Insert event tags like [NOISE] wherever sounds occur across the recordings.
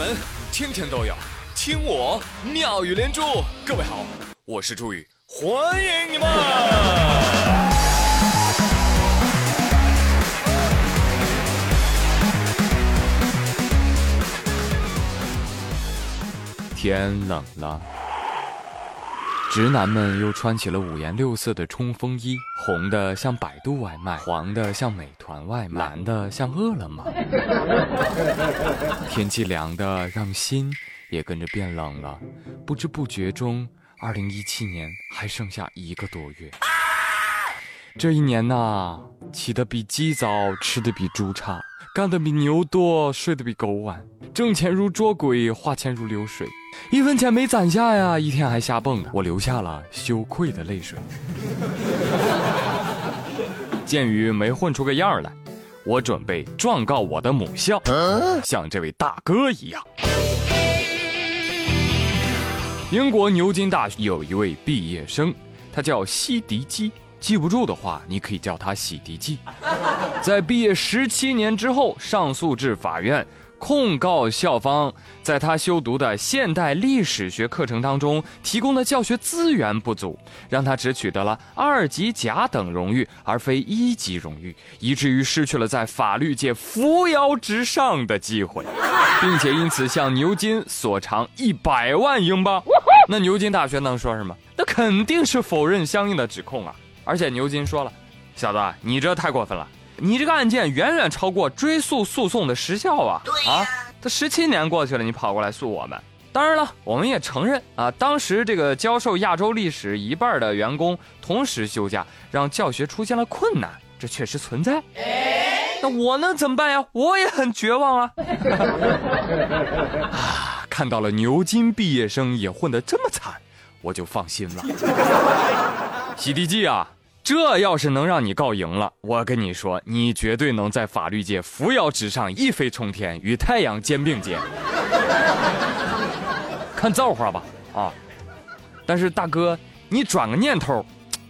门天天都有，听我妙语连珠。各位好，我是朱宇，欢迎你们！天冷了。直男们又穿起了五颜六色的冲锋衣，红的像百度外卖，黄的像美团外卖，蓝的像饿了么。[LAUGHS] 天气凉的让心也跟着变冷了，不知不觉中，二零一七年还剩下一个多月。这一年呐，起得比鸡早，吃的比猪差，干的比牛多，睡得比狗晚，挣钱如捉鬼，花钱如流水。一分钱没攒下呀，一天还瞎蹦，我流下了羞愧的泪水。[LAUGHS] 鉴于没混出个样来，我准备状告我的母校，像这位大哥一样。英国牛津大学有一位毕业生，他叫西迪基，记不住的话，你可以叫他洗涤剂。在毕业十七年之后，上诉至法院。控告校方在他修读的现代历史学课程当中提供的教学资源不足，让他只取得了二级甲等荣誉，而非一级荣誉，以至于失去了在法律界扶摇直上的机会，并且因此向牛津索偿一百万英镑。那牛津大学能说什么？那肯定是否认相应的指控啊！而且牛津说了：“小子，你这太过分了。”你这个案件远远超过追诉诉讼的时效啊！啊，这十七年过去了，你跑过来诉我们？当然了，我们也承认啊，当时这个教授亚洲历史一半的员工同时休假，让教学出现了困难，这确实存在。那我能怎么办呀？我也很绝望啊！[LAUGHS] 啊，看到了牛津毕业生也混得这么惨，我就放心了。[LAUGHS] 洗涤剂啊！这要是能让你告赢了，我跟你说，你绝对能在法律界扶摇直上，一飞冲天，与太阳肩并肩。[LAUGHS] 看造化吧，啊！但是大哥，你转个念头，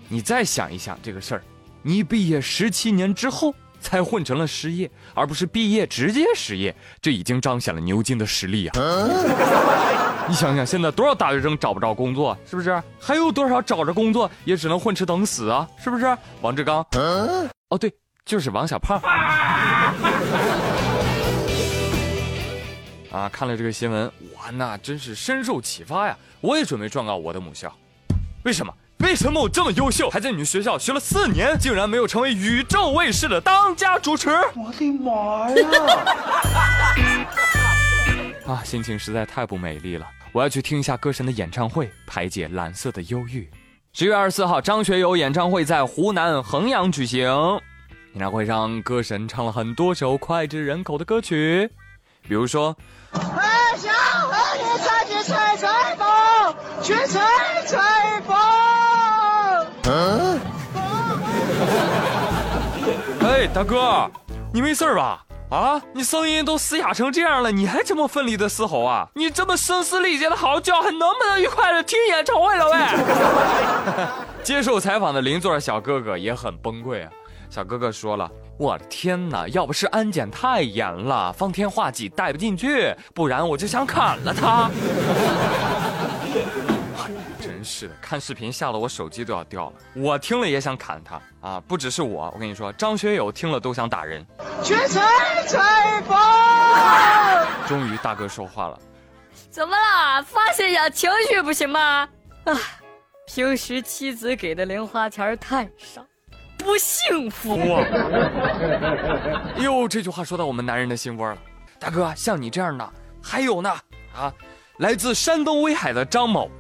你再想一想这个事儿，你毕业十七年之后。才混成了失业，而不是毕业直接失业，这已经彰显了牛津的实力呀！你想想，现在多少大学生找不着工作，是不是？还有多少找着工作也只能混吃等死啊，是不是？王志刚，哦对，就是王小胖。啊，看了这个新闻，我那真是深受启发呀！我也准备状告我的母校，为什么？为什么我这么优秀，还在你们学校学了四年，竟然没有成为宇宙卫视的当家主持？我的妈呀！[LAUGHS] 啊，心情实在太不美丽了。我要去听一下歌神的演唱会，排解蓝色的忧郁。十月二十四号，张学友演唱会在湖南衡阳举行。演唱会上，歌神唱了很多首脍炙人口的歌曲，比如说。哎，大哥，你没事吧？啊，你声音都嘶哑成这样了，你还这么奋力的嘶吼啊？你这么声嘶力竭的嚎叫，还能不能愉快的听演唱会了喂？[LAUGHS] 接受采访的邻座小哥哥也很崩溃啊。小哥哥说了：“我的天哪，要不是安检太严了，方天画戟带不进去，不然我就想砍了他。”是的，看视频吓得我手机都要掉了。我听了也想砍他啊！不只是我，我跟你说，张学友听了都想打人。去吹吹风。终于大哥说话了，怎么了？发泄一下情绪不行吗？啊，平时妻子给的零花钱太少，不幸福。哟，这句话说到我们男人的心窝了。大哥，像你这样的还有呢啊！来自山东威海的张某。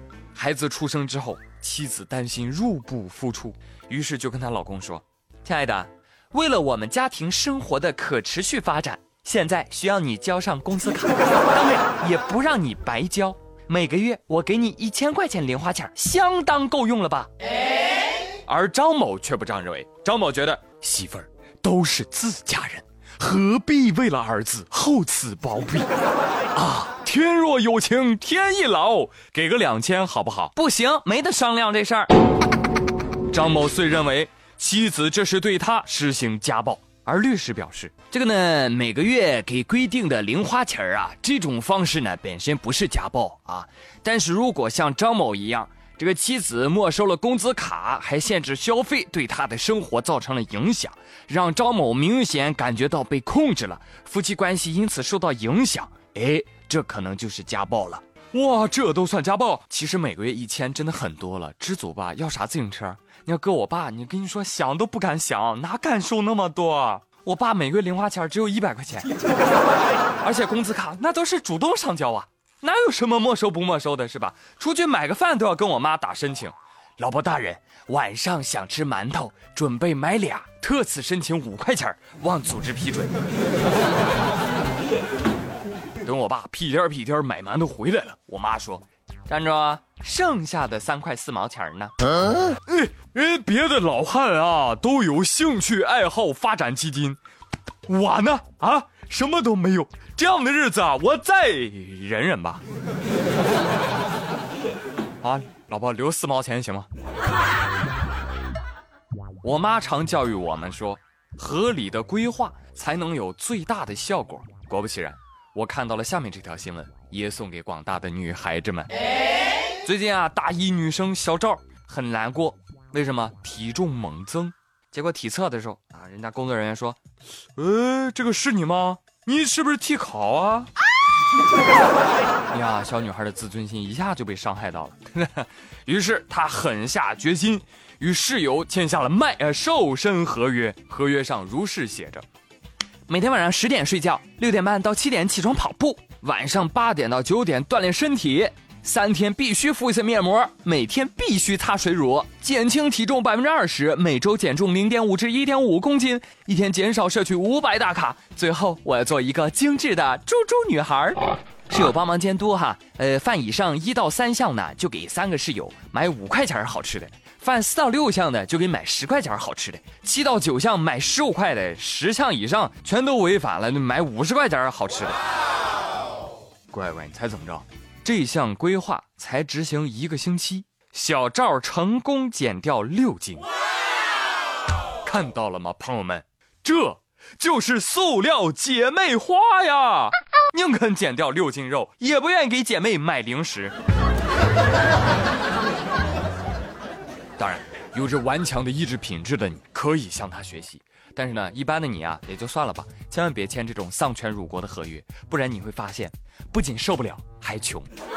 孩子出生之后，妻子担心入不敷出，于是就跟她老公说：“亲爱的，为了我们家庭生活的可持续发展，现在需要你交上工资卡，当然也不让你白交，每个月我给你一千块钱零花钱，相当够用了吧？”而张某却不这样认为，张某觉得媳妇儿都是自家人，何必为了儿子厚此薄彼 [LAUGHS] 啊？天若有情天亦老，给个两千好不好？不行，没得商量这事儿。[LAUGHS] 张某遂认为妻子这是对他施行家暴，而律师表示，这个呢，每个月给规定的零花钱儿啊，这种方式呢本身不是家暴啊，但是如果像张某一样，这个妻子没收了工资卡，还限制消费，对他的生活造成了影响，让张某明显感觉到被控制了，夫妻关系因此受到影响，哎，这可能就是家暴了。哇，这都算家暴？其实每个月一千真的很多了，知足吧。要啥自行车？你要搁我爸，你跟你说想都不敢想，哪敢收那么多？我爸每个月零花钱只有一百块钱，[LAUGHS] 而且工资卡那都是主动上交啊，哪有什么没收不没收的，是吧？出去买个饭都要跟我妈打申请。老婆大人，晚上想吃馒头，准备买俩，特此申请五块钱，望组织批准。等我爸屁颠屁颠买馒头回来了，我妈说。站住！剩下的三块四毛钱呢？哎哎，别的老汉啊都有兴趣爱好发展基金，我呢啊什么都没有。这样的日子啊，我再忍忍吧。啊，老婆留四毛钱行吗？[LAUGHS] 我妈常教育我们说，合理的规划才能有最大的效果。果不其然。我看到了下面这条新闻，也送给广大的女孩子们。最近啊，大一女生小赵很难过，为什么？体重猛增，结果体测的时候啊，人家工作人员说：“呃，这个是你吗？你是不是替考啊？”呀，小女孩的自尊心一下就被伤害到了。于是她狠下决心，与室友签下了卖呃瘦身合约，合约上如是写着。每天晚上十点睡觉，六点半到七点起床跑步，晚上八点到九点锻炼身体，三天必须敷一次面膜，每天必须擦水乳，减轻体重百分之二十，每周减重零点五至一点五公斤，一天减少摄取五百大卡。最后，我要做一个精致的猪猪女孩。室友帮忙监督哈，呃，饭以上一到三项呢，就给三个室友买五块钱好吃的。犯四到六项的就给买十块钱好吃的，七到九项买十五块的，十项以上全都违反了，买五十块钱好吃的。乖乖，你猜怎么着？这项规划才执行一个星期，小赵成功减掉六斤。看到了吗，朋友们？这就是塑料姐妹花呀！宁肯减掉六斤肉，也不愿意给姐妹买零食。有着顽强的意志品质的你，可以向他学习。但是呢，一般的你啊，也就算了吧，千万别签这种丧权辱国的合约，不然你会发现，不仅受不了，还穷。[LAUGHS]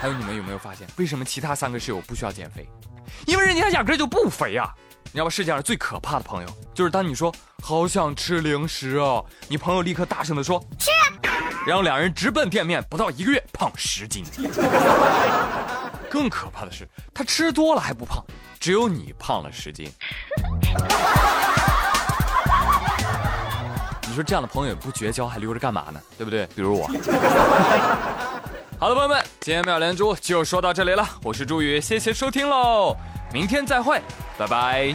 还有，你们有没有发现，为什么其他三个室友不需要减肥？因为人家压根就不肥呀！你知道吧？世界上最可怕的朋友，就是当你说好想吃零食啊，你朋友立刻大声的说吃，然后两人直奔店面，不到一个月胖十斤。更可怕的是，他吃多了还不胖。只有你胖了十斤，[LAUGHS] 你说这样的朋友不绝交还留着干嘛呢？对不对？比如我。好了，朋友们，今天妙连珠就说到这里了。我是朱宇，谢谢收听喽，明天再会，拜拜。